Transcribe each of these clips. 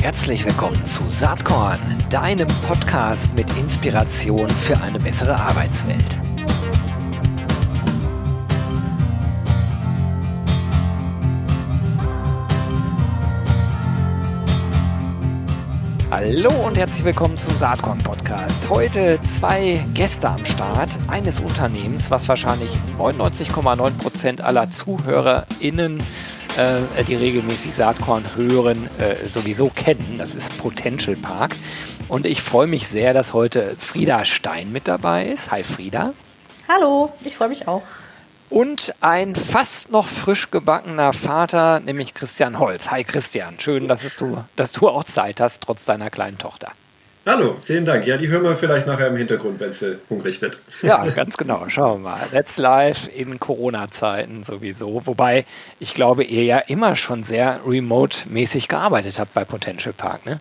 Herzlich willkommen zu Saatkorn, deinem Podcast mit Inspiration für eine bessere Arbeitswelt. Hallo und herzlich willkommen zum Saatkorn Podcast. Heute zwei Gäste am Start eines Unternehmens, was wahrscheinlich 99,9% aller ZuhörerInnen, äh, die regelmäßig Saatkorn hören, äh, sowieso kennen. Das ist Potential Park. Und ich freue mich sehr, dass heute Frieda Stein mit dabei ist. Hi Frieda. Hallo, ich freue mich auch und ein fast noch frisch gebackener Vater, nämlich Christian Holz. Hi Christian, schön, dass du, dass du auch Zeit hast, trotz deiner kleinen Tochter. Hallo, vielen Dank. Ja, die hören wir vielleicht nachher im Hintergrund, wenn sie hungrig wird. Ja, ganz genau. Schauen wir mal. Let's Live in Corona-Zeiten sowieso. Wobei ich glaube, ihr ja immer schon sehr remote-mäßig gearbeitet habt bei Potential Park, ne?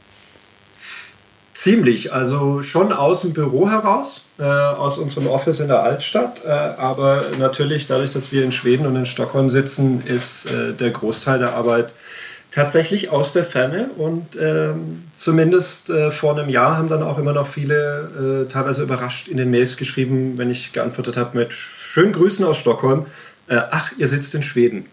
Ziemlich, also schon aus dem Büro heraus, äh, aus unserem Office in der Altstadt. Äh, aber natürlich, dadurch, dass wir in Schweden und in Stockholm sitzen, ist äh, der Großteil der Arbeit tatsächlich aus der Ferne. Und ähm, zumindest äh, vor einem Jahr haben dann auch immer noch viele äh, teilweise überrascht in den Mails geschrieben, wenn ich geantwortet habe mit schönen Grüßen aus Stockholm. Äh, ach, ihr sitzt in Schweden.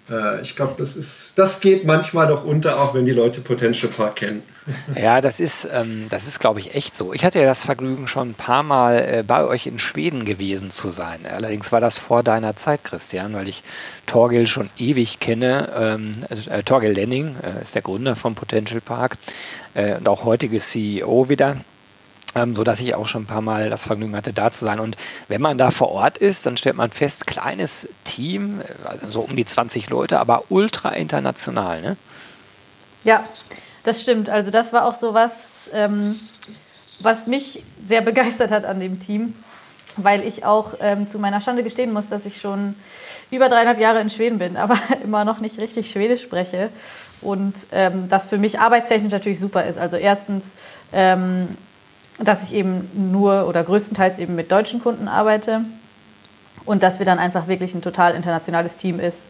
ich glaube, das, das geht manchmal noch unter, auch wenn die Leute Potential Park kennen. Ja, das ist, ähm, das ist, glaube ich, echt so. Ich hatte ja das Vergnügen, schon ein paar Mal äh, bei euch in Schweden gewesen zu sein. Allerdings war das vor deiner Zeit, Christian, weil ich Torgel schon ewig kenne. Ähm, äh, Torgel Lenning äh, ist der Gründer vom Potential Park äh, und auch heutige CEO wieder. Ähm, so dass ich auch schon ein paar Mal das Vergnügen hatte, da zu sein. Und wenn man da vor Ort ist, dann stellt man fest, kleines Team, äh, also so um die 20 Leute, aber ultra international, ne? Ja, das stimmt. Also das war auch so was, ähm, was mich sehr begeistert hat an dem Team, weil ich auch ähm, zu meiner Schande gestehen muss, dass ich schon über dreieinhalb Jahre in Schweden bin, aber immer noch nicht richtig Schwedisch spreche. Und ähm, das für mich arbeitstechnisch natürlich super ist. Also erstens, ähm, dass ich eben nur oder größtenteils eben mit deutschen Kunden arbeite und dass wir dann einfach wirklich ein total internationales Team ist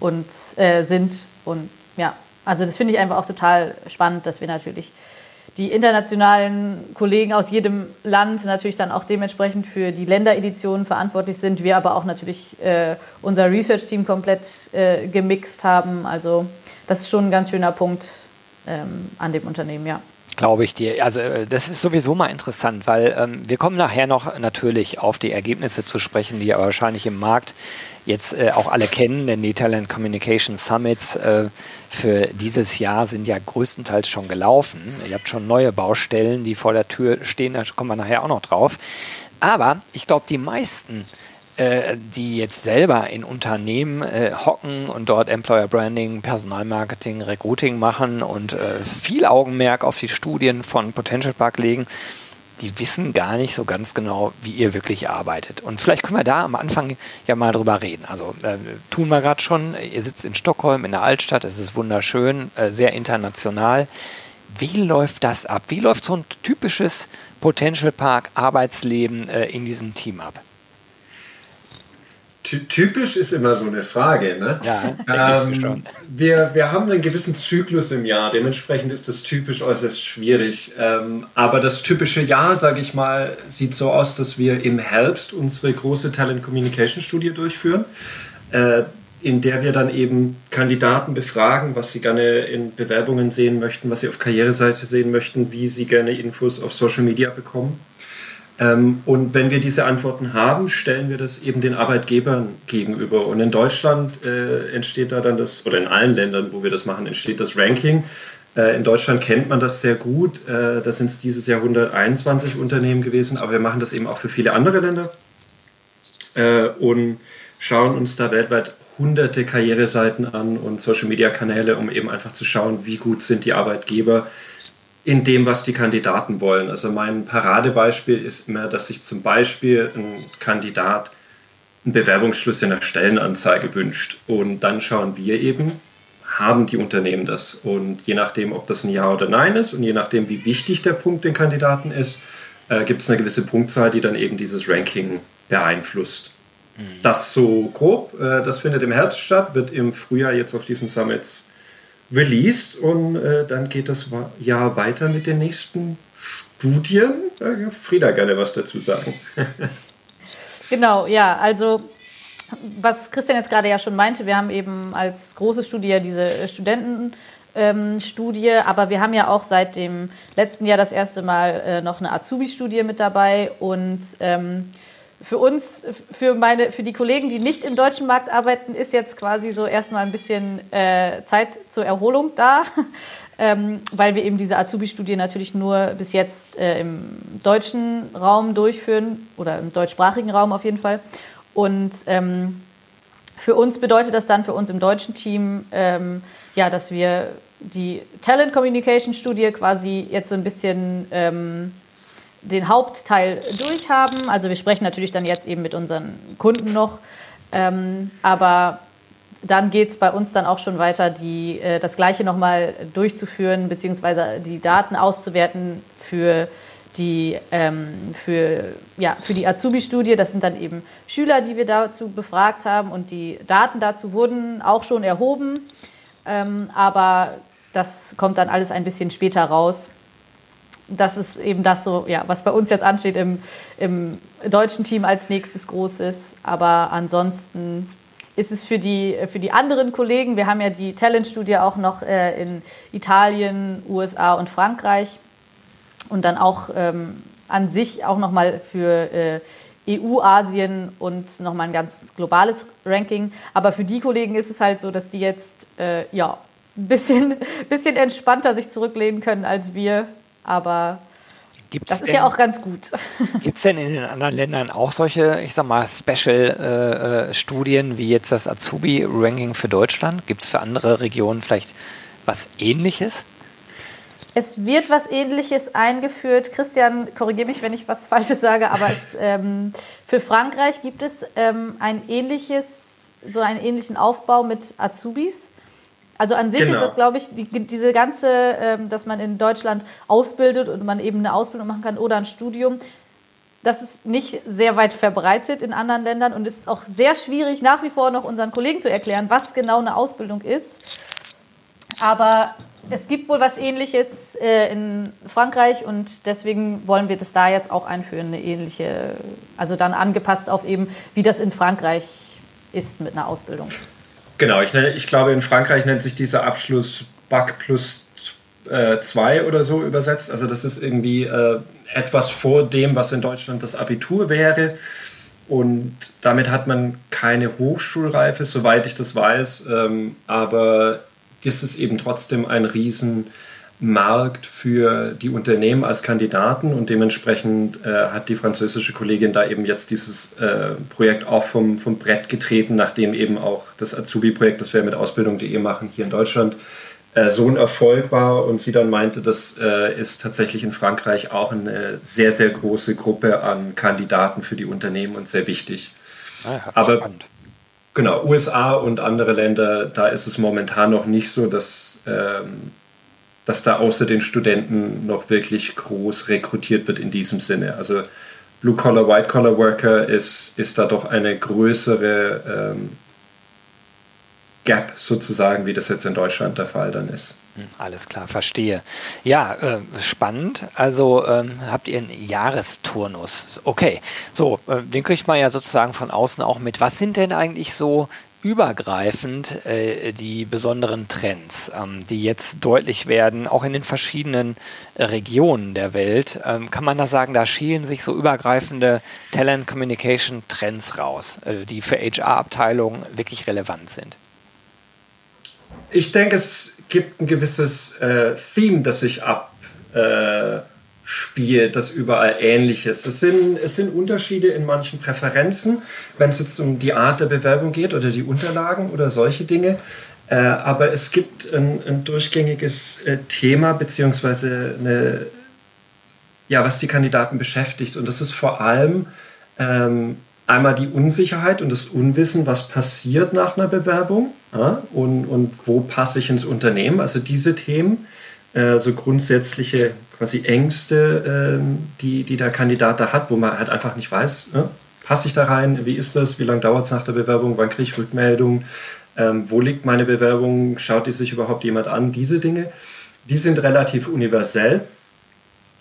und äh, sind. Und ja, also das finde ich einfach auch total spannend, dass wir natürlich die internationalen Kollegen aus jedem Land natürlich dann auch dementsprechend für die Ländereditionen verantwortlich sind. Wir aber auch natürlich äh, unser Research-Team komplett äh, gemixt haben. Also das ist schon ein ganz schöner Punkt ähm, an dem Unternehmen, ja. Glaube ich dir. Also äh, das ist sowieso mal interessant, weil ähm, wir kommen nachher noch natürlich auf die Ergebnisse zu sprechen, die ja wahrscheinlich im Markt jetzt äh, auch alle kennen, denn die Talent Communication Summits äh, für dieses Jahr sind ja größtenteils schon gelaufen. Ihr habt schon neue Baustellen, die vor der Tür stehen, da kommen wir nachher auch noch drauf. Aber ich glaube, die meisten, äh, die jetzt selber in Unternehmen äh, hocken und dort Employer Branding, Personalmarketing, Recruiting machen und äh, viel Augenmerk auf die Studien von Potential Park legen, die wissen gar nicht so ganz genau, wie ihr wirklich arbeitet. Und vielleicht können wir da am Anfang ja mal drüber reden. Also äh, tun wir gerade schon. Ihr sitzt in Stockholm, in der Altstadt. Es ist wunderschön, äh, sehr international. Wie läuft das ab? Wie läuft so ein typisches Potential Park Arbeitsleben äh, in diesem Team ab? Typisch ist immer so eine Frage. Ne? Ja, ähm. Wir, wir haben einen gewissen Zyklus im Jahr, dementsprechend ist das typisch äußerst schwierig. Ähm, aber das typische Jahr, sage ich mal, sieht so aus, dass wir im Herbst unsere große Talent Communication Studie durchführen. Äh, in der wir dann eben Kandidaten befragen, was sie gerne in Bewerbungen sehen möchten, was sie auf Karriereseite sehen möchten, wie sie gerne Infos auf Social Media bekommen. Ähm, und wenn wir diese Antworten haben, stellen wir das eben den Arbeitgebern gegenüber. Und in Deutschland äh, entsteht da dann das, oder in allen Ländern, wo wir das machen, entsteht das Ranking. Äh, in Deutschland kennt man das sehr gut. Äh, da sind es dieses Jahr 121 Unternehmen gewesen, aber wir machen das eben auch für viele andere Länder äh, und schauen uns da weltweit hunderte Karriereseiten an und Social-Media-Kanäle, um eben einfach zu schauen, wie gut sind die Arbeitgeber in dem, was die Kandidaten wollen. Also mein Paradebeispiel ist immer, dass sich zum Beispiel ein Kandidat einen Bewerbungsschluss in der Stellenanzeige wünscht. Und dann schauen wir eben, haben die Unternehmen das? Und je nachdem, ob das ein Ja oder Nein ist und je nachdem, wie wichtig der Punkt den Kandidaten ist, äh, gibt es eine gewisse Punktzahl, die dann eben dieses Ranking beeinflusst. Mhm. Das so grob, äh, das findet im Herbst statt, wird im Frühjahr jetzt auf diesen Summits released und äh, dann geht das Jahr weiter mit den nächsten Studien. Äh, Frieda gerne was dazu sagen. genau, ja, also was Christian jetzt gerade ja schon meinte, wir haben eben als große Studie diese Studentenstudie, ähm, aber wir haben ja auch seit dem letzten Jahr das erste Mal äh, noch eine Azubi-Studie mit dabei und ähm, für uns, für, meine, für die Kollegen, die nicht im deutschen Markt arbeiten, ist jetzt quasi so erstmal ein bisschen äh, Zeit zur Erholung da, ähm, weil wir eben diese Azubi-Studie natürlich nur bis jetzt äh, im deutschen Raum durchführen oder im deutschsprachigen Raum auf jeden Fall. Und ähm, für uns bedeutet das dann, für uns im deutschen Team, ähm, ja, dass wir die Talent Communication Studie quasi jetzt so ein bisschen ähm, den Hauptteil durchhaben. Also wir sprechen natürlich dann jetzt eben mit unseren Kunden noch, ähm, aber dann geht es bei uns dann auch schon weiter, die, äh, das Gleiche nochmal durchzuführen, beziehungsweise die Daten auszuwerten für die, ähm, für, ja, für die Azubi-Studie. Das sind dann eben Schüler, die wir dazu befragt haben und die Daten dazu wurden auch schon erhoben. Ähm, aber das kommt dann alles ein bisschen später raus das ist eben das so, ja, was bei uns jetzt ansteht im, im deutschen Team als nächstes groß ist. Aber ansonsten ist es für die, für die anderen Kollegen, wir haben ja die Talent-Studie auch noch äh, in Italien, USA und Frankreich und dann auch ähm, an sich auch nochmal für äh, EU, Asien und nochmal ein ganz globales Ranking. Aber für die Kollegen ist es halt so, dass die jetzt äh, ja, ein bisschen, bisschen entspannter sich zurücklehnen können als wir aber Gibt's das ist denn, ja auch ganz gut. Gibt es denn in den anderen Ländern auch solche, ich sag mal, Special-Studien äh, wie jetzt das Azubi-Ranking für Deutschland? Gibt es für andere Regionen vielleicht was Ähnliches? Es wird was Ähnliches eingeführt. Christian, korrigiere mich, wenn ich was Falsches sage, aber es, ähm, für Frankreich gibt es ähm, ein ähnliches, so einen ähnlichen Aufbau mit Azubis. Also an sich genau. ist das, glaube ich, die, diese ganze, ähm, dass man in Deutschland ausbildet und man eben eine Ausbildung machen kann oder ein Studium, das ist nicht sehr weit verbreitet in anderen Ländern und es ist auch sehr schwierig, nach wie vor noch unseren Kollegen zu erklären, was genau eine Ausbildung ist. Aber es gibt wohl was Ähnliches äh, in Frankreich und deswegen wollen wir das da jetzt auch einführen, eine ähnliche, also dann angepasst auf eben, wie das in Frankreich ist mit einer Ausbildung. Genau, ich, ich glaube, in Frankreich nennt sich dieser Abschluss Bac plus 2 äh, oder so übersetzt. Also das ist irgendwie äh, etwas vor dem, was in Deutschland das Abitur wäre. Und damit hat man keine Hochschulreife, soweit ich das weiß. Ähm, aber das ist eben trotzdem ein riesen Markt für die Unternehmen als Kandidaten und dementsprechend äh, hat die französische Kollegin da eben jetzt dieses äh, Projekt auch vom, vom Brett getreten, nachdem eben auch das Azubi-Projekt, das wir mit Ausbildung.de machen hier in Deutschland, äh, so ein Erfolg war und sie dann meinte, das äh, ist tatsächlich in Frankreich auch eine sehr, sehr große Gruppe an Kandidaten für die Unternehmen und sehr wichtig. Ah ja, Aber spannend. genau, USA und andere Länder, da ist es momentan noch nicht so, dass ähm, dass da außer den Studenten noch wirklich groß rekrutiert wird in diesem Sinne. Also Blue-Collar, White-Collar-Worker ist, ist da doch eine größere ähm, Gap sozusagen, wie das jetzt in Deutschland der Fall dann ist. Hm, alles klar, verstehe. Ja, äh, spannend. Also ähm, habt ihr einen Jahresturnus. Okay, so, äh, den kriegt man ja sozusagen von außen auch mit. Was sind denn eigentlich so übergreifend äh, die besonderen Trends, ähm, die jetzt deutlich werden, auch in den verschiedenen äh, Regionen der Welt. Ähm, kann man da sagen, da schälen sich so übergreifende Talent Communication Trends raus, äh, die für HR-Abteilungen wirklich relevant sind? Ich denke, es gibt ein gewisses äh, Theme, das sich ab spielt, das überall ähnlich ist. Es sind, es sind Unterschiede in manchen Präferenzen, wenn es jetzt um die Art der Bewerbung geht oder die Unterlagen oder solche Dinge. Äh, aber es gibt ein, ein durchgängiges äh, Thema, beziehungsweise eine, ja, was die Kandidaten beschäftigt. Und das ist vor allem ähm, einmal die Unsicherheit und das Unwissen, was passiert nach einer Bewerbung ja, und, und wo passe ich ins Unternehmen. Also diese Themen, äh, so grundsätzliche quasi Ängste, ähm, die, die der Kandidat da hat, wo man halt einfach nicht weiß, ne? passe ich da rein, wie ist das, wie lange dauert es nach der Bewerbung, wann kriege ich Rückmeldung, Ähm, wo liegt meine Bewerbung? Schaut die sich überhaupt jemand an? Diese Dinge, die sind relativ universell.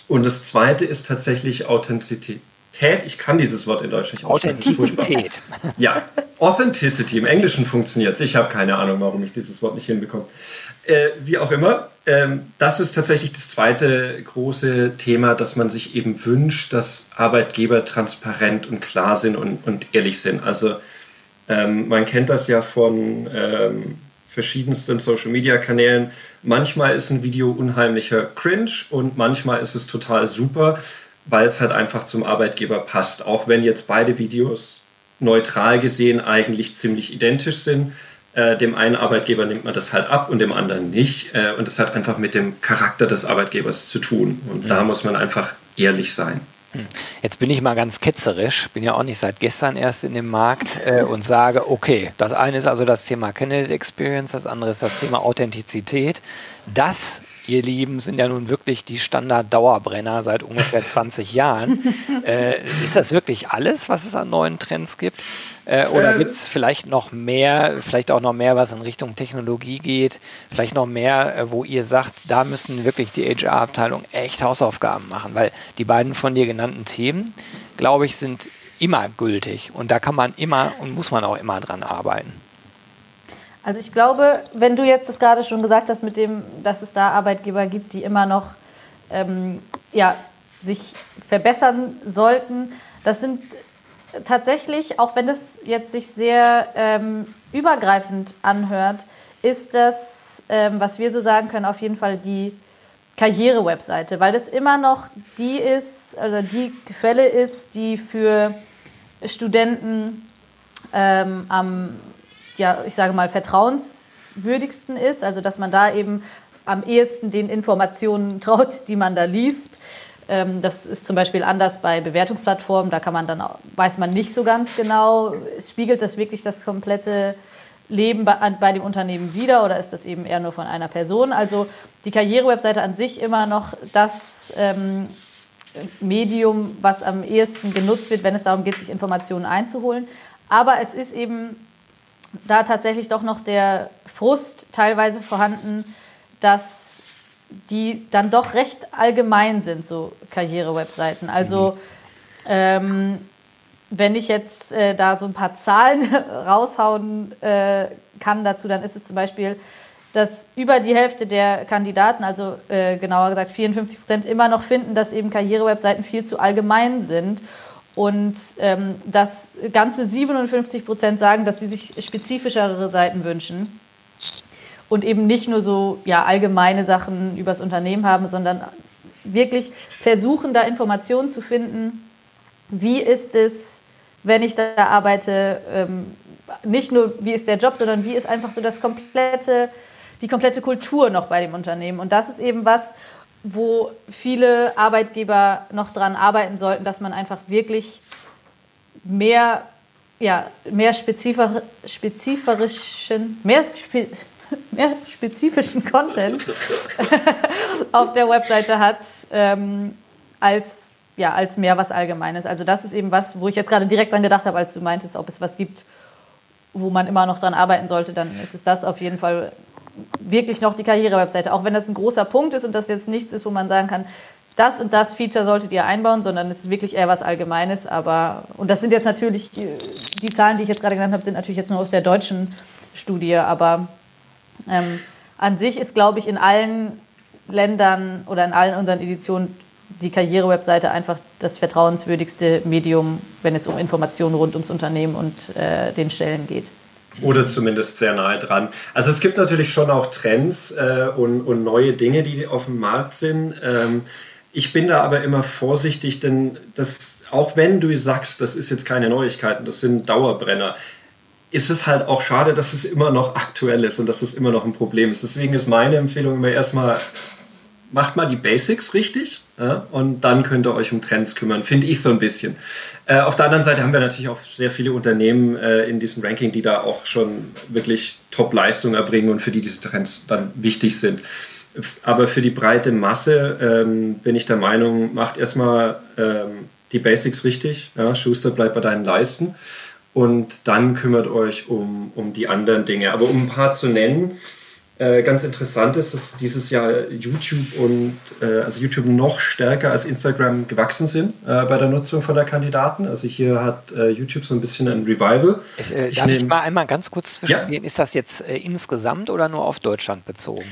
Und das zweite ist tatsächlich Authentizität. Ich kann dieses Wort in Deutsch nicht aussprechen. Authentizität. Ja, Authenticity. Im Englischen funktioniert es. Ich habe keine Ahnung, warum ich dieses Wort nicht hinbekomme. Äh, wie auch immer, ähm, das ist tatsächlich das zweite große Thema, dass man sich eben wünscht, dass Arbeitgeber transparent und klar sind und, und ehrlich sind. Also ähm, man kennt das ja von ähm, verschiedensten Social-Media-Kanälen. Manchmal ist ein Video unheimlicher Cringe und manchmal ist es total super, weil es halt einfach zum Arbeitgeber passt. Auch wenn jetzt beide Videos neutral gesehen eigentlich ziemlich identisch sind. Äh, dem einen Arbeitgeber nimmt man das halt ab und dem anderen nicht. Äh, und das hat einfach mit dem Charakter des Arbeitgebers zu tun. Und mhm. da muss man einfach ehrlich sein. Hm. Jetzt bin ich mal ganz ketzerisch, bin ja auch nicht seit gestern erst in dem Markt äh, und sage, okay, das eine ist also das Thema Candidate Experience, das andere ist das Thema Authentizität. Das ihr Lieben, sind ja nun wirklich die Standard-Dauerbrenner seit ungefähr 20 Jahren. Äh, ist das wirklich alles, was es an neuen Trends gibt? Äh, oder äh, gibt es vielleicht noch mehr, vielleicht auch noch mehr, was in Richtung Technologie geht? Vielleicht noch mehr, äh, wo ihr sagt, da müssen wirklich die HR-Abteilung echt Hausaufgaben machen? Weil die beiden von dir genannten Themen, glaube ich, sind immer gültig. Und da kann man immer und muss man auch immer dran arbeiten. Also ich glaube, wenn du jetzt das gerade schon gesagt hast, mit dem, dass es da Arbeitgeber gibt, die immer noch ähm, ja, sich verbessern sollten, das sind tatsächlich, auch wenn das jetzt sich sehr ähm, übergreifend anhört, ist das, ähm, was wir so sagen können, auf jeden Fall die Karriere-Webseite, weil das immer noch die ist, also die Quelle ist, die für Studenten ähm, am ja, ich sage mal, vertrauenswürdigsten ist, also dass man da eben am ehesten den Informationen traut, die man da liest. Ähm, das ist zum Beispiel anders bei Bewertungsplattformen, da kann man dann, weiß man nicht so ganz genau, spiegelt das wirklich das komplette Leben bei, bei dem Unternehmen wieder oder ist das eben eher nur von einer Person? Also die Karrierewebseite an sich immer noch das ähm, Medium, was am ehesten genutzt wird, wenn es darum geht, sich Informationen einzuholen. Aber es ist eben da tatsächlich doch noch der Frust teilweise vorhanden, dass die dann doch recht allgemein sind, so Karriere-Webseiten. Also mhm. ähm, wenn ich jetzt äh, da so ein paar Zahlen raushauen äh, kann dazu, dann ist es zum Beispiel, dass über die Hälfte der Kandidaten, also äh, genauer gesagt 54 Prozent, immer noch finden, dass eben Karriere-Webseiten viel zu allgemein sind und ähm, dass ganze 57 Prozent sagen, dass sie sich spezifischere Seiten wünschen. Und eben nicht nur so ja, allgemeine Sachen über das Unternehmen haben, sondern wirklich versuchen, da Informationen zu finden, wie ist es, wenn ich da arbeite, ähm, nicht nur wie ist der Job, sondern wie ist einfach so das komplette, die komplette Kultur noch bei dem Unternehmen. Und das ist eben was, wo viele Arbeitgeber noch dran arbeiten sollten, dass man einfach wirklich mehr, ja, mehr spezifisch, spezifischen, mehr, spe, mehr spezifischen Content auf der Webseite hat, ähm, als, ja, als mehr was Allgemeines. Also das ist eben was, wo ich jetzt gerade direkt dran gedacht habe, als du meintest, ob es was gibt, wo man immer noch dran arbeiten sollte, dann ist es das auf jeden Fall wirklich noch die Karriere-Webseite, auch wenn das ein großer Punkt ist und das jetzt nichts ist, wo man sagen kann, das und das Feature solltet ihr einbauen, sondern es ist wirklich eher was Allgemeines. Aber, und das sind jetzt natürlich, die Zahlen, die ich jetzt gerade genannt habe, sind natürlich jetzt nur aus der deutschen Studie, aber ähm, an sich ist, glaube ich, in allen Ländern oder in allen unseren Editionen die Karriere-Webseite einfach das vertrauenswürdigste Medium, wenn es um Informationen rund ums Unternehmen und äh, den Stellen geht. Oder zumindest sehr nahe dran. Also es gibt natürlich schon auch Trends äh, und, und, neue Dinge, die auf dem Markt sind. Ähm, ich bin da aber immer vorsichtig, denn das, auch wenn du sagst, das ist jetzt keine Neuigkeiten, das sind Dauerbrenner, ist es halt auch schade, dass es immer noch aktuell ist und dass es immer noch ein Problem ist. Deswegen ist meine Empfehlung immer erstmal macht mal die Basics richtig ja, und dann könnt ihr euch um Trends kümmern, finde ich so ein bisschen. Äh, auf der anderen Seite haben wir natürlich auch sehr viele Unternehmen äh, in diesem Ranking, die da auch schon wirklich Top-Leistung erbringen und für die diese Trends dann wichtig sind. Aber für die breite Masse ähm, bin ich der Meinung, macht erstmal ähm, die Basics richtig. Ja, Schuster bleibt bei deinen Leisten. und dann kümmert euch um, um die anderen Dinge. Aber um ein paar zu nennen, äh, ganz interessant ist, dass dieses Jahr YouTube und äh, also YouTube noch stärker als Instagram gewachsen sind äh, bei der Nutzung von der Kandidaten. Also hier hat äh, YouTube so ein bisschen ein Revival. Es, äh, ich darf nehm, ich mal einmal ganz kurz zwischengehen? Ja. Ist das jetzt insgesamt oder nur auf Deutschland bezogen?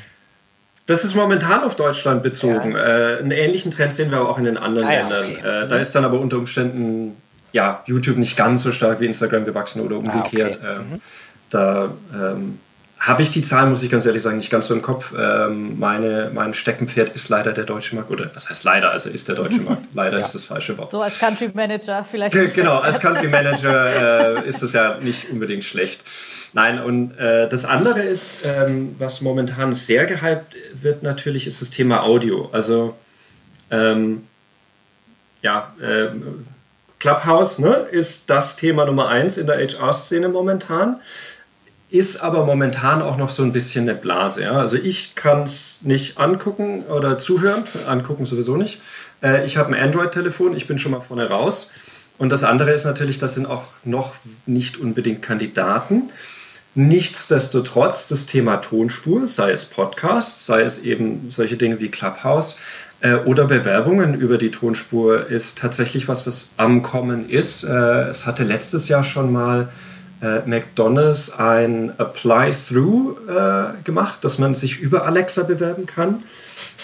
Das ist momentan auf Deutschland bezogen. Ja. einen ähnlichen Trend sehen wir aber auch in den anderen ah, ja, Ländern. Okay. da ist dann aber unter Umständen ja, YouTube nicht ganz so stark wie Instagram gewachsen oder umgekehrt. Ah, okay. ähm, mhm. Da ähm, habe ich die Zahlen, muss ich ganz ehrlich sagen, nicht ganz so im Kopf. Ähm, meine, mein Steckenpferd ist leider der deutsche Markt. Oder was heißt leider? Also ist der deutsche Markt. Leider ja. ist das falsche Wort. So als Country Manager vielleicht. Genau, als Country Manager äh, ist es ja nicht unbedingt schlecht. Nein, und äh, das andere ist, ähm, was momentan sehr gehypt wird, natürlich, ist das Thema Audio. Also, ähm, ja, äh, Clubhouse ne, ist das Thema Nummer eins in der HR-Szene momentan ist aber momentan auch noch so ein bisschen eine Blase. Ja? Also ich kann es nicht angucken oder zuhören, angucken sowieso nicht. Äh, ich habe ein Android-Telefon, ich bin schon mal vorne raus. Und das andere ist natürlich, das sind auch noch nicht unbedingt Kandidaten. Nichtsdestotrotz das Thema Tonspur, sei es Podcast, sei es eben solche Dinge wie Clubhouse äh, oder Bewerbungen über die Tonspur, ist tatsächlich was, was am Kommen ist. Äh, es hatte letztes Jahr schon mal äh, McDonald's ein Apply-Through äh, gemacht, dass man sich über Alexa bewerben kann.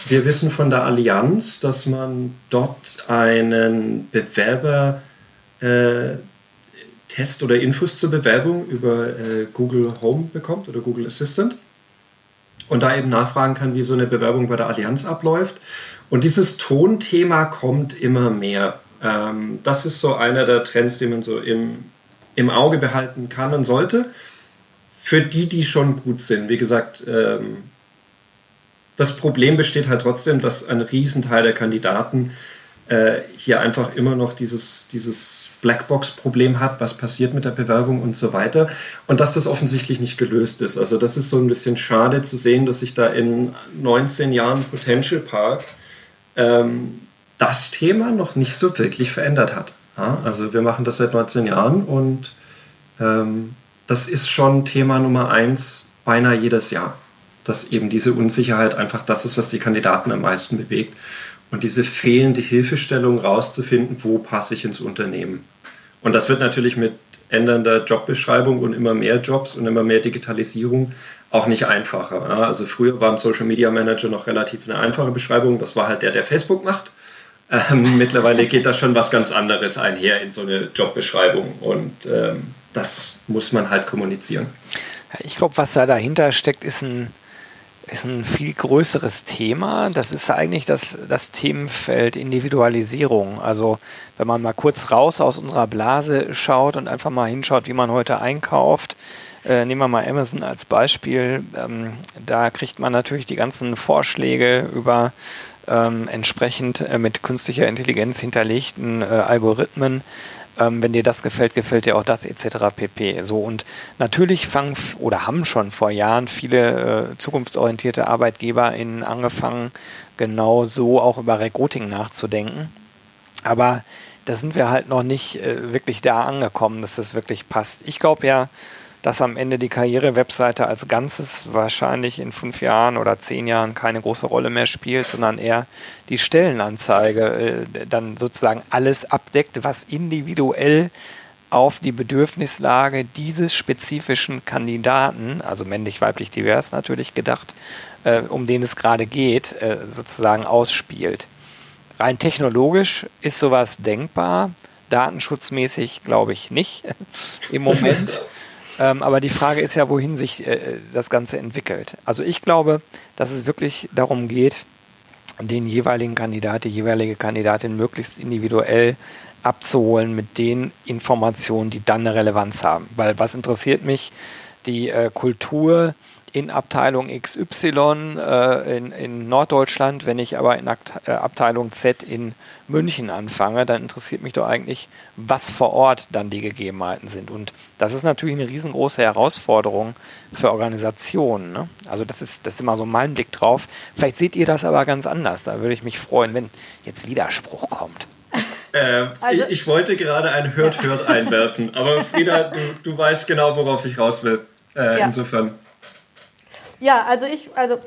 Wir wissen von der Allianz, dass man dort einen Bewerber äh, Test oder Infos zur Bewerbung über äh, Google Home bekommt oder Google Assistant und da eben nachfragen kann, wie so eine Bewerbung bei der Allianz abläuft. Und dieses Tonthema kommt immer mehr. Ähm, das ist so einer der Trends, die man so im im Auge behalten kann und sollte. Für die, die schon gut sind. Wie gesagt, ähm, das Problem besteht halt trotzdem, dass ein Riesenteil der Kandidaten äh, hier einfach immer noch dieses, dieses Blackbox-Problem hat, was passiert mit der Bewerbung und so weiter. Und dass das offensichtlich nicht gelöst ist. Also das ist so ein bisschen schade zu sehen, dass sich da in 19 Jahren Potential Park ähm, das Thema noch nicht so wirklich verändert hat. Ja, also wir machen das seit 19 Jahren und ähm, das ist schon Thema Nummer eins beinahe jedes Jahr. Dass eben diese Unsicherheit einfach das ist, was die Kandidaten am meisten bewegt. Und diese fehlende Hilfestellung rauszufinden, wo passe ich ins Unternehmen. Und das wird natürlich mit ändernder Jobbeschreibung und immer mehr Jobs und immer mehr Digitalisierung auch nicht einfacher. Also früher war ein Social Media Manager noch relativ eine einfache Beschreibung. Das war halt der, der Facebook macht. Ähm, mittlerweile geht da schon was ganz anderes einher in so eine Jobbeschreibung und ähm, das muss man halt kommunizieren. Ich glaube, was da dahinter steckt, ist ein, ist ein viel größeres Thema. Das ist eigentlich das, das Themenfeld Individualisierung. Also wenn man mal kurz raus aus unserer Blase schaut und einfach mal hinschaut, wie man heute einkauft, äh, nehmen wir mal Amazon als Beispiel. Ähm, da kriegt man natürlich die ganzen Vorschläge über ähm, entsprechend äh, mit künstlicher Intelligenz hinterlegten äh, Algorithmen. Ähm, wenn dir das gefällt, gefällt dir auch das etc. pp. So und natürlich fangen oder haben schon vor Jahren viele äh, zukunftsorientierte ArbeitgeberInnen angefangen, genau so auch über Recruiting nachzudenken. Aber da sind wir halt noch nicht äh, wirklich da angekommen, dass das wirklich passt. Ich glaube ja, dass am Ende die Karriere-Webseite als Ganzes wahrscheinlich in fünf Jahren oder zehn Jahren keine große Rolle mehr spielt, sondern eher die Stellenanzeige äh, dann sozusagen alles abdeckt, was individuell auf die Bedürfnislage dieses spezifischen Kandidaten, also männlich, weiblich, divers natürlich gedacht, äh, um den es gerade geht, äh, sozusagen ausspielt. Rein technologisch ist sowas denkbar, datenschutzmäßig glaube ich nicht im Moment. Ähm, aber die Frage ist ja, wohin sich äh, das Ganze entwickelt. Also ich glaube, dass es wirklich darum geht, den jeweiligen Kandidat, die jeweilige Kandidatin möglichst individuell abzuholen mit den Informationen, die dann eine Relevanz haben. Weil was interessiert mich? Die äh, Kultur in Abteilung XY äh, in, in, Norddeutschland, wenn ich aber in Akt, äh, Abteilung Z in München anfange, dann interessiert mich doch eigentlich, was vor Ort dann die Gegebenheiten sind. Und das ist natürlich eine riesengroße Herausforderung für Organisationen. Ne? Also das ist, das ist immer so mein Blick drauf. Vielleicht seht ihr das aber ganz anders. Da würde ich mich freuen, wenn jetzt Widerspruch kommt. Äh, also, ich, ich, wollte gerade ein Hört, Hört einwerfen, aber Frieda, du, du weißt genau, worauf ich raus will. Äh, ja. Insofern. Ja, also ich, also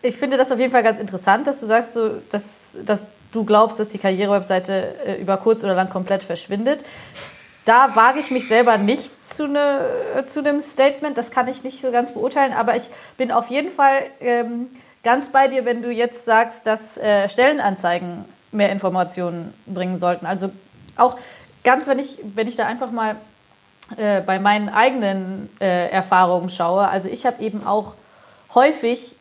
ich finde das auf jeden Fall ganz interessant, dass du sagst, so, dass, dass du glaubst, dass die Karrierewebseite äh, über kurz oder lang komplett verschwindet. Da wage ich mich selber nicht zu, ne, zu einem Statement, das kann ich nicht so ganz beurteilen, aber ich bin auf jeden Fall ähm, ganz bei dir, wenn du jetzt sagst, dass äh, Stellenanzeigen mehr Informationen bringen sollten. Also auch ganz, wenn ich, wenn ich da einfach mal äh, bei meinen eigenen äh, Erfahrungen schaue, also ich habe eben auch häufig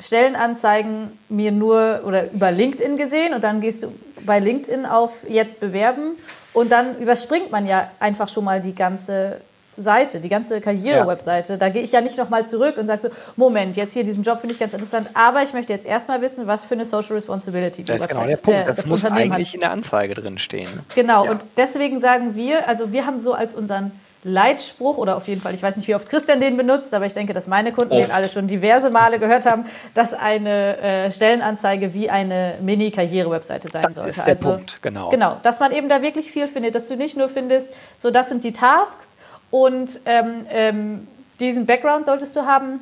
Stellenanzeigen mir nur oder über LinkedIn gesehen und dann gehst du bei LinkedIn auf jetzt bewerben und dann überspringt man ja einfach schon mal die ganze Seite, die ganze Karriere-Webseite. Ja. Da gehe ich ja nicht nochmal zurück und sage so, Moment, jetzt hier diesen Job finde ich ganz interessant, aber ich möchte jetzt erstmal wissen, was für eine Social Responsibility Das ist genau der Punkt. Das, das muss eigentlich hat. in der Anzeige drin stehen. Genau, ja. und deswegen sagen wir, also wir haben so als unseren Leitspruch oder auf jeden Fall, ich weiß nicht, wie oft Christian den benutzt, aber ich denke, dass meine Kunden oft. den alle schon diverse Male gehört haben, dass eine äh, Stellenanzeige wie eine Mini-Karriere-Webseite sein das sollte. Das ist der also, Punkt, genau. Genau, dass man eben da wirklich viel findet, dass du nicht nur findest, so das sind die Tasks und ähm, ähm, diesen Background solltest du haben,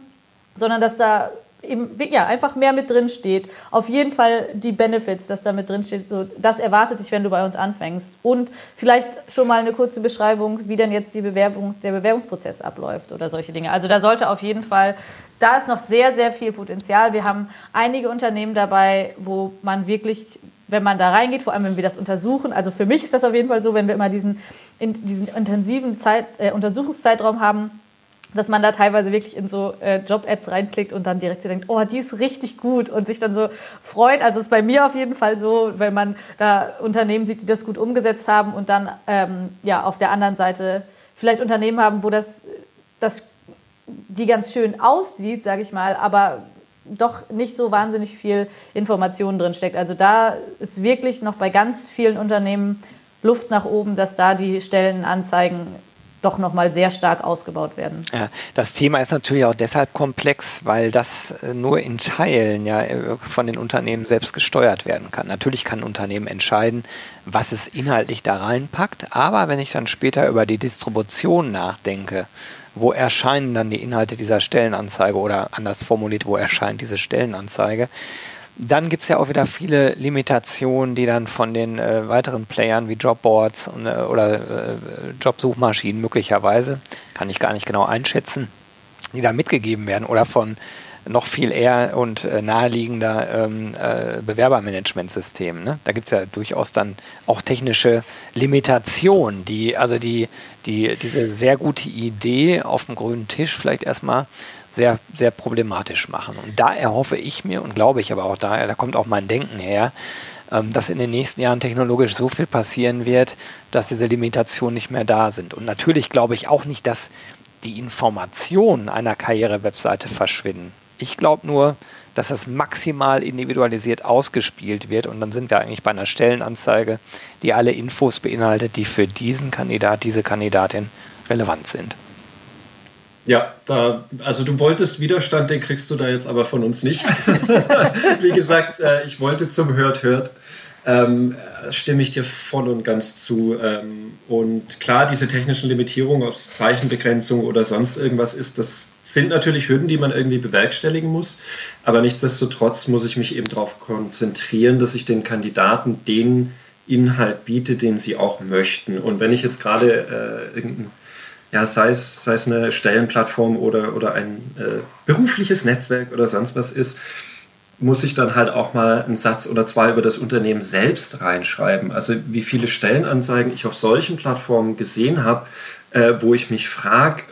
sondern dass da eben, ja, einfach mehr mit drin steht. Auf jeden Fall die Benefits, dass da mit drin steht. So, das erwartet dich, wenn du bei uns anfängst. Und vielleicht schon mal eine kurze Beschreibung, wie denn jetzt die Bewerbung, der Bewerbungsprozess abläuft oder solche Dinge. Also da sollte auf jeden Fall, da ist noch sehr, sehr viel Potenzial. Wir haben einige Unternehmen dabei, wo man wirklich, wenn man da reingeht, vor allem wenn wir das untersuchen, also für mich ist das auf jeden Fall so, wenn wir immer diesen, in, diesen intensiven Zeit, äh, Untersuchungszeitraum haben, dass man da teilweise wirklich in so äh, Job-Ads reinklickt und dann direkt so denkt, oh, die ist richtig gut und sich dann so freut. Also ist bei mir auf jeden Fall so, wenn man da Unternehmen sieht, die das gut umgesetzt haben und dann ähm, ja auf der anderen Seite vielleicht Unternehmen haben, wo das, das die ganz schön aussieht, sage ich mal, aber doch nicht so wahnsinnig viel Information drin steckt. Also da ist wirklich noch bei ganz vielen Unternehmen Luft nach oben, dass da die Stellenanzeigen doch nochmal sehr stark ausgebaut werden. Ja, das Thema ist natürlich auch deshalb komplex, weil das äh, nur in Teilen ja äh, von den Unternehmen selbst gesteuert werden kann. Natürlich kann ein Unternehmen entscheiden, was es inhaltlich da reinpackt, aber wenn ich dann später über die Distribution nachdenke, wo erscheinen dann die Inhalte dieser Stellenanzeige oder anders formuliert, wo erscheint diese Stellenanzeige, dann gibt es ja auch wieder viele Limitationen, die dann von den äh, weiteren Playern wie Jobboards und, äh, oder äh, Jobsuchmaschinen möglicherweise, kann ich gar nicht genau einschätzen, die da mitgegeben werden oder von noch viel eher und äh, naheliegender ähm, äh, Bewerbermanagementsystemen. Ne? Da gibt es ja durchaus dann auch technische Limitationen, die also die, die diese sehr gute Idee auf dem grünen Tisch vielleicht erstmal sehr, sehr problematisch machen. Und da erhoffe ich mir und glaube ich aber auch daher, da kommt auch mein Denken her, ähm, dass in den nächsten Jahren technologisch so viel passieren wird, dass diese Limitationen nicht mehr da sind. Und natürlich glaube ich auch nicht, dass die Informationen einer Karriere-Webseite verschwinden. Ich glaube nur, dass das maximal individualisiert ausgespielt wird und dann sind wir eigentlich bei einer Stellenanzeige, die alle Infos beinhaltet, die für diesen Kandidat, diese Kandidatin relevant sind. Ja, da, also du wolltest Widerstand, den kriegst du da jetzt aber von uns nicht. Wie gesagt, äh, ich wollte zum Hört, Hört. Ähm, stimme ich dir voll und ganz zu. Ähm, und klar, diese technischen Limitierungen auf Zeichenbegrenzung oder sonst irgendwas ist, das sind natürlich Hürden, die man irgendwie bewerkstelligen muss. Aber nichtsdestotrotz muss ich mich eben darauf konzentrieren, dass ich den Kandidaten den Inhalt biete, den sie auch möchten. Und wenn ich jetzt gerade äh, irgendein ja, sei es, sei es eine Stellenplattform oder, oder ein äh, berufliches Netzwerk oder sonst was ist, muss ich dann halt auch mal einen Satz oder zwei über das Unternehmen selbst reinschreiben. Also wie viele Stellenanzeigen ich auf solchen Plattformen gesehen habe, äh, wo ich mich frage,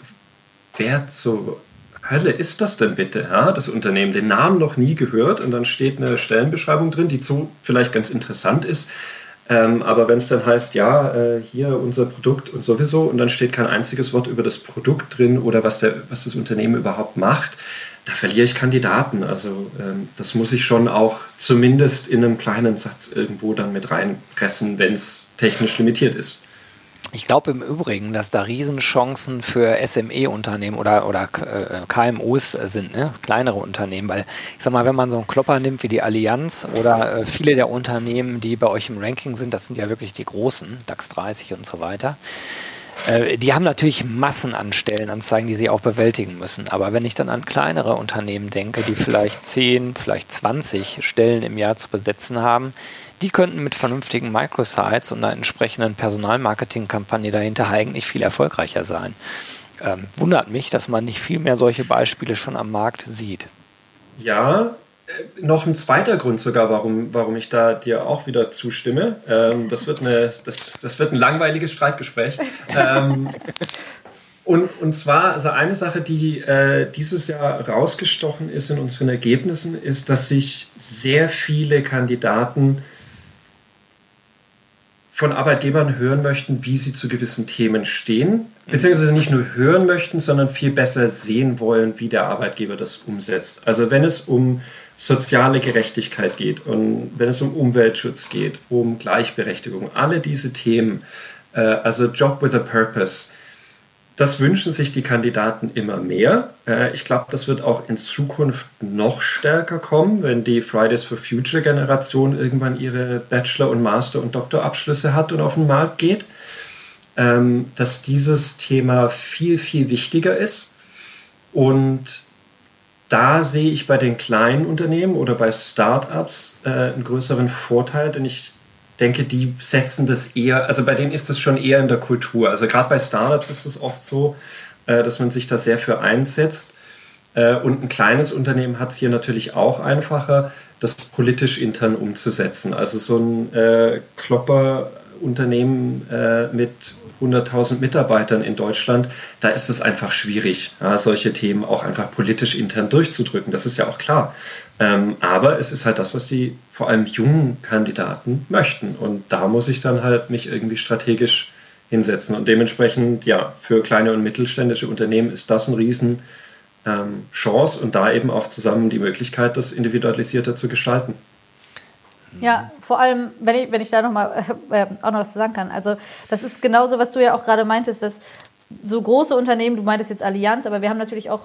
wer zur Hölle ist das denn bitte? Ja, das Unternehmen, den Namen noch nie gehört und dann steht eine Stellenbeschreibung drin, die so vielleicht ganz interessant ist, ähm, aber wenn es dann heißt, ja, äh, hier unser Produkt und sowieso, und dann steht kein einziges Wort über das Produkt drin oder was, der, was das Unternehmen überhaupt macht, da verliere ich Kandidaten. Also ähm, das muss ich schon auch zumindest in einem kleinen Satz irgendwo dann mit reinpressen, wenn es technisch limitiert ist. Ich glaube im Übrigen, dass da Riesenchancen für SME-Unternehmen oder, oder äh, KMUs sind, ne? kleinere Unternehmen. Weil ich sag mal, wenn man so einen Klopper nimmt wie die Allianz oder äh, viele der Unternehmen, die bei euch im Ranking sind, das sind ja wirklich die großen, DAX 30 und so weiter. Äh, die haben natürlich Massen an Stellenanzeigen, die sie auch bewältigen müssen. Aber wenn ich dann an kleinere Unternehmen denke, die vielleicht 10, vielleicht 20 Stellen im Jahr zu besetzen haben, die könnten mit vernünftigen Microsites und einer entsprechenden Personalmarketing-Kampagne dahinter eigentlich viel erfolgreicher sein. Ähm, wundert mich, dass man nicht viel mehr solche Beispiele schon am Markt sieht. Ja, äh, noch ein zweiter Grund sogar, warum, warum ich da dir auch wieder zustimme. Ähm, das, wird eine, das, das wird ein langweiliges Streitgespräch. Ähm, und, und zwar, also eine Sache, die äh, dieses Jahr rausgestochen ist in unseren Ergebnissen, ist, dass sich sehr viele Kandidaten von Arbeitgebern hören möchten, wie sie zu gewissen Themen stehen, beziehungsweise nicht nur hören möchten, sondern viel besser sehen wollen, wie der Arbeitgeber das umsetzt. Also wenn es um soziale Gerechtigkeit geht und wenn es um Umweltschutz geht, um Gleichberechtigung, alle diese Themen, äh, also Job with a Purpose, das wünschen sich die Kandidaten immer mehr. Äh, ich glaube, das wird auch in Zukunft noch stärker kommen, wenn die Fridays for Future Generation irgendwann ihre Bachelor- und Master- und Doktorabschlüsse hat und auf den Markt geht. Ähm, dass dieses Thema viel, viel wichtiger ist. Und da sehe ich bei den kleinen Unternehmen oder bei Startups äh, einen größeren Vorteil, denn ich denke, die setzen das eher, also bei denen ist das schon eher in der Kultur. Also gerade bei Startups ist es oft so, äh, dass man sich da sehr für einsetzt. Äh, und ein kleines Unternehmen hat es hier natürlich auch einfacher, das politisch intern umzusetzen. Also so ein äh, Klopper-Unternehmen äh, mit 100.000 Mitarbeitern in Deutschland, da ist es einfach schwierig, ja, solche Themen auch einfach politisch intern durchzudrücken. Das ist ja auch klar. Ähm, aber es ist halt das, was die vor allem jungen Kandidaten möchten. Und da muss ich dann halt mich irgendwie strategisch hinsetzen. Und dementsprechend, ja, für kleine und mittelständische Unternehmen ist das ein Riesen ähm, Chance und da eben auch zusammen die Möglichkeit, das individualisierter zu gestalten. Ja, vor allem, wenn ich, wenn ich da noch mal, äh, auch noch was sagen kann. Also, das ist genauso, was du ja auch gerade meintest, dass so große Unternehmen, du meintest jetzt Allianz, aber wir haben natürlich auch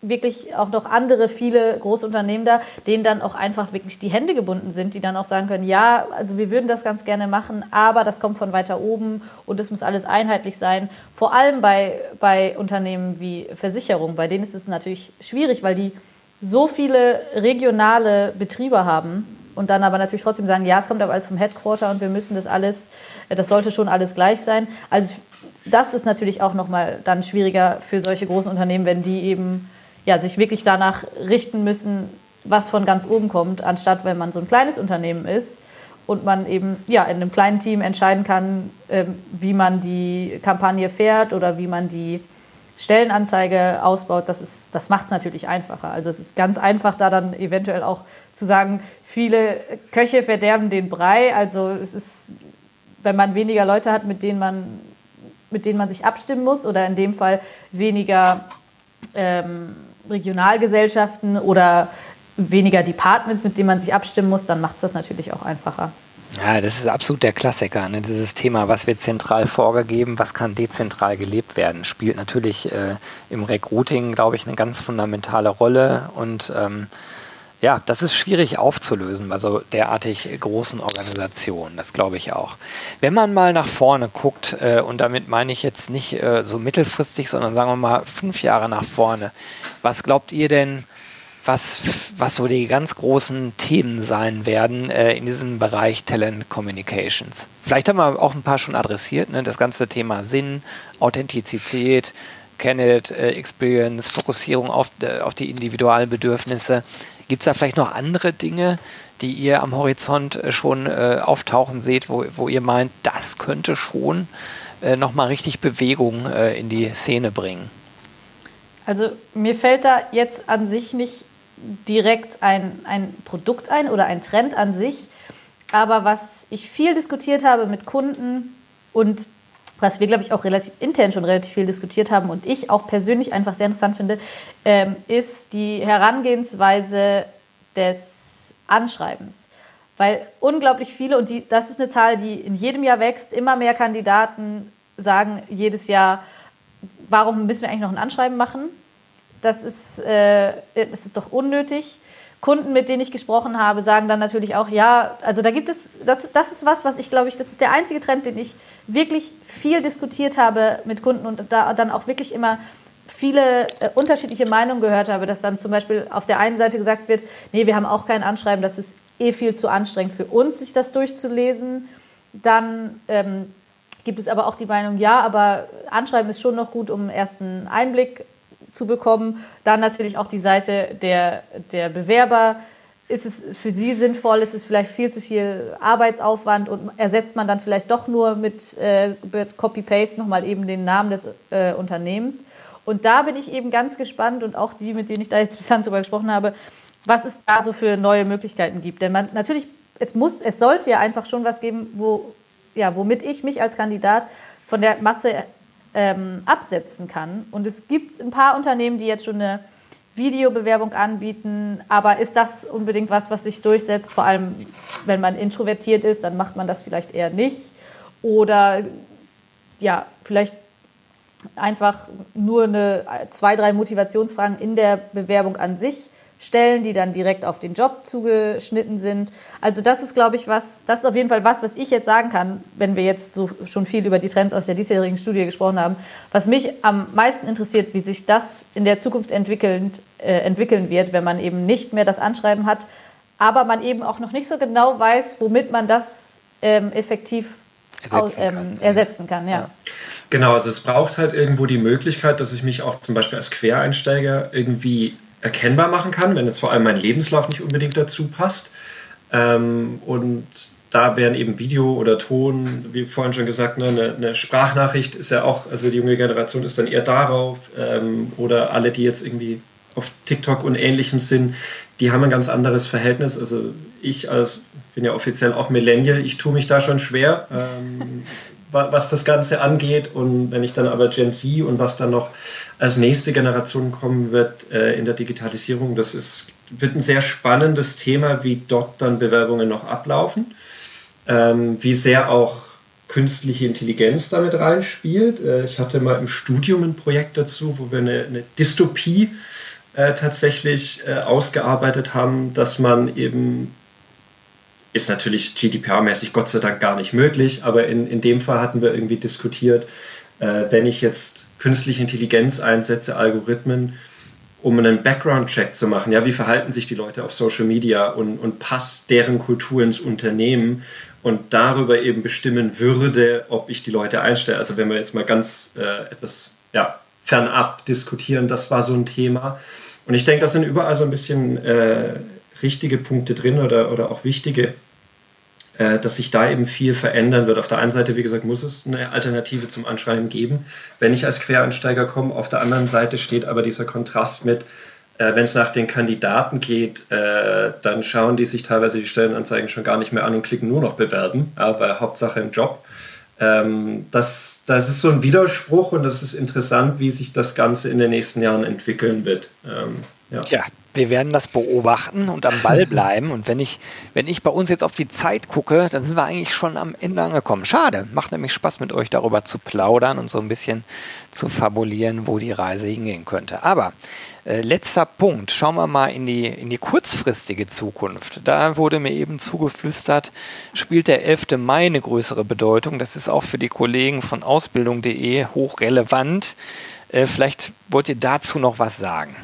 wirklich auch noch andere, viele große Unternehmen da, denen dann auch einfach wirklich die Hände gebunden sind, die dann auch sagen können, ja, also wir würden das ganz gerne machen, aber das kommt von weiter oben und es muss alles einheitlich sein. Vor allem bei, bei Unternehmen wie Versicherung, bei denen ist es natürlich schwierig, weil die so viele regionale Betriebe haben und dann aber natürlich trotzdem sagen, ja, es kommt aber alles vom Headquarter und wir müssen das alles, das sollte schon alles gleich sein. Also das ist natürlich auch nochmal dann schwieriger für solche großen Unternehmen, wenn die eben ja, sich wirklich danach richten müssen, was von ganz oben kommt, anstatt wenn man so ein kleines Unternehmen ist und man eben ja, in einem kleinen Team entscheiden kann, äh, wie man die Kampagne fährt oder wie man die Stellenanzeige ausbaut, das, das macht es natürlich einfacher. Also es ist ganz einfach, da dann eventuell auch zu sagen, viele Köche verderben den Brei. Also es ist, wenn man weniger Leute hat, mit denen man, mit denen man sich abstimmen muss oder in dem Fall weniger ähm, Regionalgesellschaften oder weniger Departments, mit denen man sich abstimmen muss, dann macht es das natürlich auch einfacher. Ja, das ist absolut der Klassiker. Ne? Dieses Thema, was wird zentral vorgegeben, was kann dezentral gelebt werden, spielt natürlich äh, im Recruiting, glaube ich, eine ganz fundamentale Rolle. Und ähm, ja, das ist schwierig aufzulösen bei so derartig großen Organisationen. Das glaube ich auch. Wenn man mal nach vorne guckt, äh, und damit meine ich jetzt nicht äh, so mittelfristig, sondern sagen wir mal fünf Jahre nach vorne, was glaubt ihr denn, was, was so die ganz großen Themen sein werden äh, in diesem Bereich Talent Communications? Vielleicht haben wir auch ein paar schon adressiert, ne? das ganze Thema Sinn, Authentizität, Candidate Experience, Fokussierung auf, auf die individuellen Bedürfnisse. Gibt es da vielleicht noch andere Dinge, die ihr am Horizont äh, schon äh, auftauchen seht, wo, wo ihr meint, das könnte schon äh, nochmal richtig Bewegung äh, in die Szene bringen? Also mir fällt da jetzt an sich nicht direkt ein, ein Produkt ein oder ein Trend an sich, aber was ich viel diskutiert habe mit Kunden und was wir, glaube ich, auch relativ intern schon relativ viel diskutiert haben und ich auch persönlich einfach sehr interessant finde, ähm, ist die Herangehensweise des Anschreibens. Weil unglaublich viele, und die, das ist eine Zahl, die in jedem Jahr wächst, immer mehr Kandidaten sagen jedes Jahr, warum müssen wir eigentlich noch ein Anschreiben machen? Das ist, äh, das ist doch unnötig. Kunden, mit denen ich gesprochen habe, sagen dann natürlich auch, ja, also da gibt es, das, das ist was, was ich glaube ich, das ist der einzige Trend, den ich wirklich viel diskutiert habe mit Kunden und da dann auch wirklich immer viele äh, unterschiedliche Meinungen gehört habe, dass dann zum Beispiel auf der einen Seite gesagt wird, nee, wir haben auch kein Anschreiben, das ist eh viel zu anstrengend für uns, sich das durchzulesen. Dann ähm, gibt es aber auch die Meinung, ja, aber Anschreiben ist schon noch gut, um ersten Einblick zu bekommen. Dann natürlich auch die Seite der, der Bewerber. Ist es für sie sinnvoll? Ist es vielleicht viel zu viel Arbeitsaufwand und ersetzt man dann vielleicht doch nur mit, äh, mit Copy-Paste nochmal eben den Namen des äh, Unternehmens? Und da bin ich eben ganz gespannt und auch die, mit denen ich da jetzt bislang drüber gesprochen habe, was es da so für neue Möglichkeiten gibt. Denn man natürlich, es muss, es sollte ja einfach schon was geben, wo, ja, womit ich mich als Kandidat von der Masse ähm, absetzen kann. Und es gibt ein paar Unternehmen, die jetzt schon eine Videobewerbung anbieten, aber ist das unbedingt was, was sich durchsetzt? Vor allem, wenn man introvertiert ist, dann macht man das vielleicht eher nicht. Oder ja, vielleicht einfach nur eine, zwei, drei Motivationsfragen in der Bewerbung an sich stellen, die dann direkt auf den Job zugeschnitten sind. Also das ist, glaube ich, was, das ist auf jeden Fall was, was ich jetzt sagen kann, wenn wir jetzt so schon viel über die Trends aus der diesjährigen Studie gesprochen haben, was mich am meisten interessiert, wie sich das in der Zukunft entwickeln, äh, entwickeln wird, wenn man eben nicht mehr das Anschreiben hat, aber man eben auch noch nicht so genau weiß, womit man das ähm, effektiv ersetzen, aus, ähm, kann. ersetzen kann. Ja. ja. Genau, also es braucht halt irgendwo die Möglichkeit, dass ich mich auch zum Beispiel als Quereinsteiger irgendwie erkennbar machen kann, wenn jetzt vor allem mein Lebenslauf nicht unbedingt dazu passt. Ähm, und da wären eben Video oder Ton, wie vorhin schon gesagt, ne, eine, eine, Sprachnachricht ist ja auch, also die junge Generation ist dann eher darauf. Ähm, oder alle, die jetzt irgendwie auf TikTok und ähnlichem sind, die haben ein ganz anderes Verhältnis. Also ich als, bin ja offiziell auch Millennial, ich tue mich da schon schwer. Ähm, was das Ganze angeht. Und wenn ich dann aber Gen Z und was dann noch als nächste Generation kommen wird äh, in der Digitalisierung, das ist, wird ein sehr spannendes Thema, wie dort dann Bewerbungen noch ablaufen, ähm, wie sehr auch künstliche Intelligenz damit reinspielt. Äh, ich hatte mal im Studium ein Projekt dazu, wo wir eine, eine Dystopie äh, tatsächlich äh, ausgearbeitet haben, dass man eben ist natürlich GDPR-mäßig Gott sei Dank gar nicht möglich, aber in, in dem Fall hatten wir irgendwie diskutiert, wenn ich jetzt künstliche Intelligenz einsetze, Algorithmen, um einen Background-Check zu machen, ja, wie verhalten sich die Leute auf Social Media und, und passt deren Kultur ins Unternehmen und darüber eben bestimmen würde, ob ich die Leute einstelle. Also wenn wir jetzt mal ganz äh, etwas ja, fernab diskutieren, das war so ein Thema. Und ich denke, das sind überall so ein bisschen äh, richtige Punkte drin oder, oder auch wichtige, äh, dass sich da eben viel verändern wird. Auf der einen Seite, wie gesagt, muss es eine Alternative zum Anschreiben geben, wenn ich als Quereinsteiger komme. Auf der anderen Seite steht aber dieser Kontrast mit, äh, wenn es nach den Kandidaten geht, äh, dann schauen die sich teilweise die Stellenanzeigen schon gar nicht mehr an und klicken nur noch bewerben, aber Hauptsache im Job. Ähm, das, das ist so ein Widerspruch und das ist interessant, wie sich das Ganze in den nächsten Jahren entwickeln wird. Ähm, ja. ja, wir werden das beobachten und am Ball bleiben. Und wenn ich, wenn ich bei uns jetzt auf die Zeit gucke, dann sind wir eigentlich schon am Ende angekommen. Schade, macht nämlich Spaß mit euch darüber zu plaudern und so ein bisschen zu fabulieren, wo die Reise hingehen könnte. Aber äh, letzter Punkt, schauen wir mal in die, in die kurzfristige Zukunft. Da wurde mir eben zugeflüstert, spielt der 11. Mai eine größere Bedeutung. Das ist auch für die Kollegen von ausbildung.de hochrelevant. Äh, vielleicht wollt ihr dazu noch was sagen.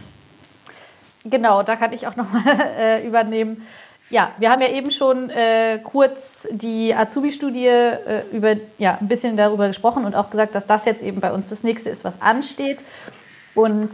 Genau, da kann ich auch nochmal äh, übernehmen. Ja, wir haben ja eben schon äh, kurz die Azubi-Studie äh, über, ja, ein bisschen darüber gesprochen und auch gesagt, dass das jetzt eben bei uns das nächste ist, was ansteht. Und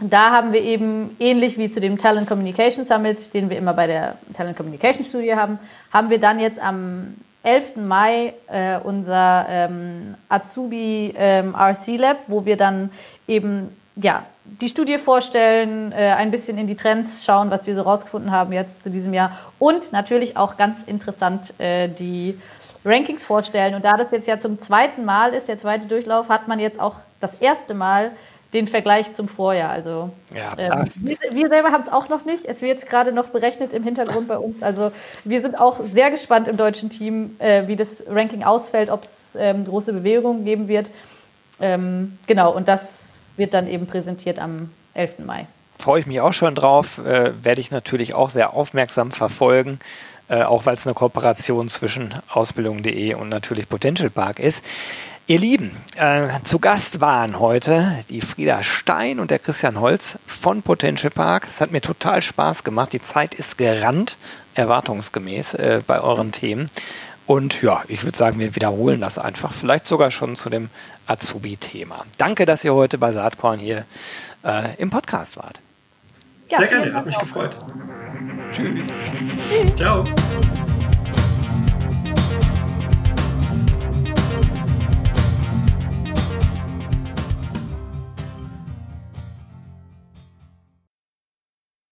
da haben wir eben ähnlich wie zu dem Talent Communication Summit, den wir immer bei der Talent Communication Studie haben, haben wir dann jetzt am 11. Mai äh, unser ähm, Azubi ähm, RC Lab, wo wir dann eben ja, die Studie vorstellen, äh, ein bisschen in die Trends schauen, was wir so rausgefunden haben jetzt zu diesem Jahr und natürlich auch ganz interessant äh, die Rankings vorstellen. Und da das jetzt ja zum zweiten Mal ist, der zweite Durchlauf, hat man jetzt auch das erste Mal den Vergleich zum Vorjahr. Also ja, ähm, wir, wir, selber haben es auch noch nicht. Es wird gerade noch berechnet im Hintergrund bei uns. Also wir sind auch sehr gespannt im deutschen Team, äh, wie das Ranking ausfällt, ob es ähm, große Bewegungen geben wird. Ähm, genau, und das wird dann eben präsentiert am 11. Mai. Freue ich mich auch schon drauf, äh, werde ich natürlich auch sehr aufmerksam verfolgen. Äh, auch weil es eine Kooperation zwischen Ausbildung.de und natürlich Potential Park ist. Ihr Lieben, äh, zu Gast waren heute die Frieda Stein und der Christian Holz von Potential Park. Es hat mir total Spaß gemacht. Die Zeit ist gerannt, erwartungsgemäß äh, bei euren Themen. Und ja, ich würde sagen, wir wiederholen das einfach, vielleicht sogar schon zu dem Azubi-Thema. Danke, dass ihr heute bei Saatkorn hier äh, im Podcast wart. Ja, Sehr gerne, hat mich gefreut. Tschüss. Tschüss. Ciao.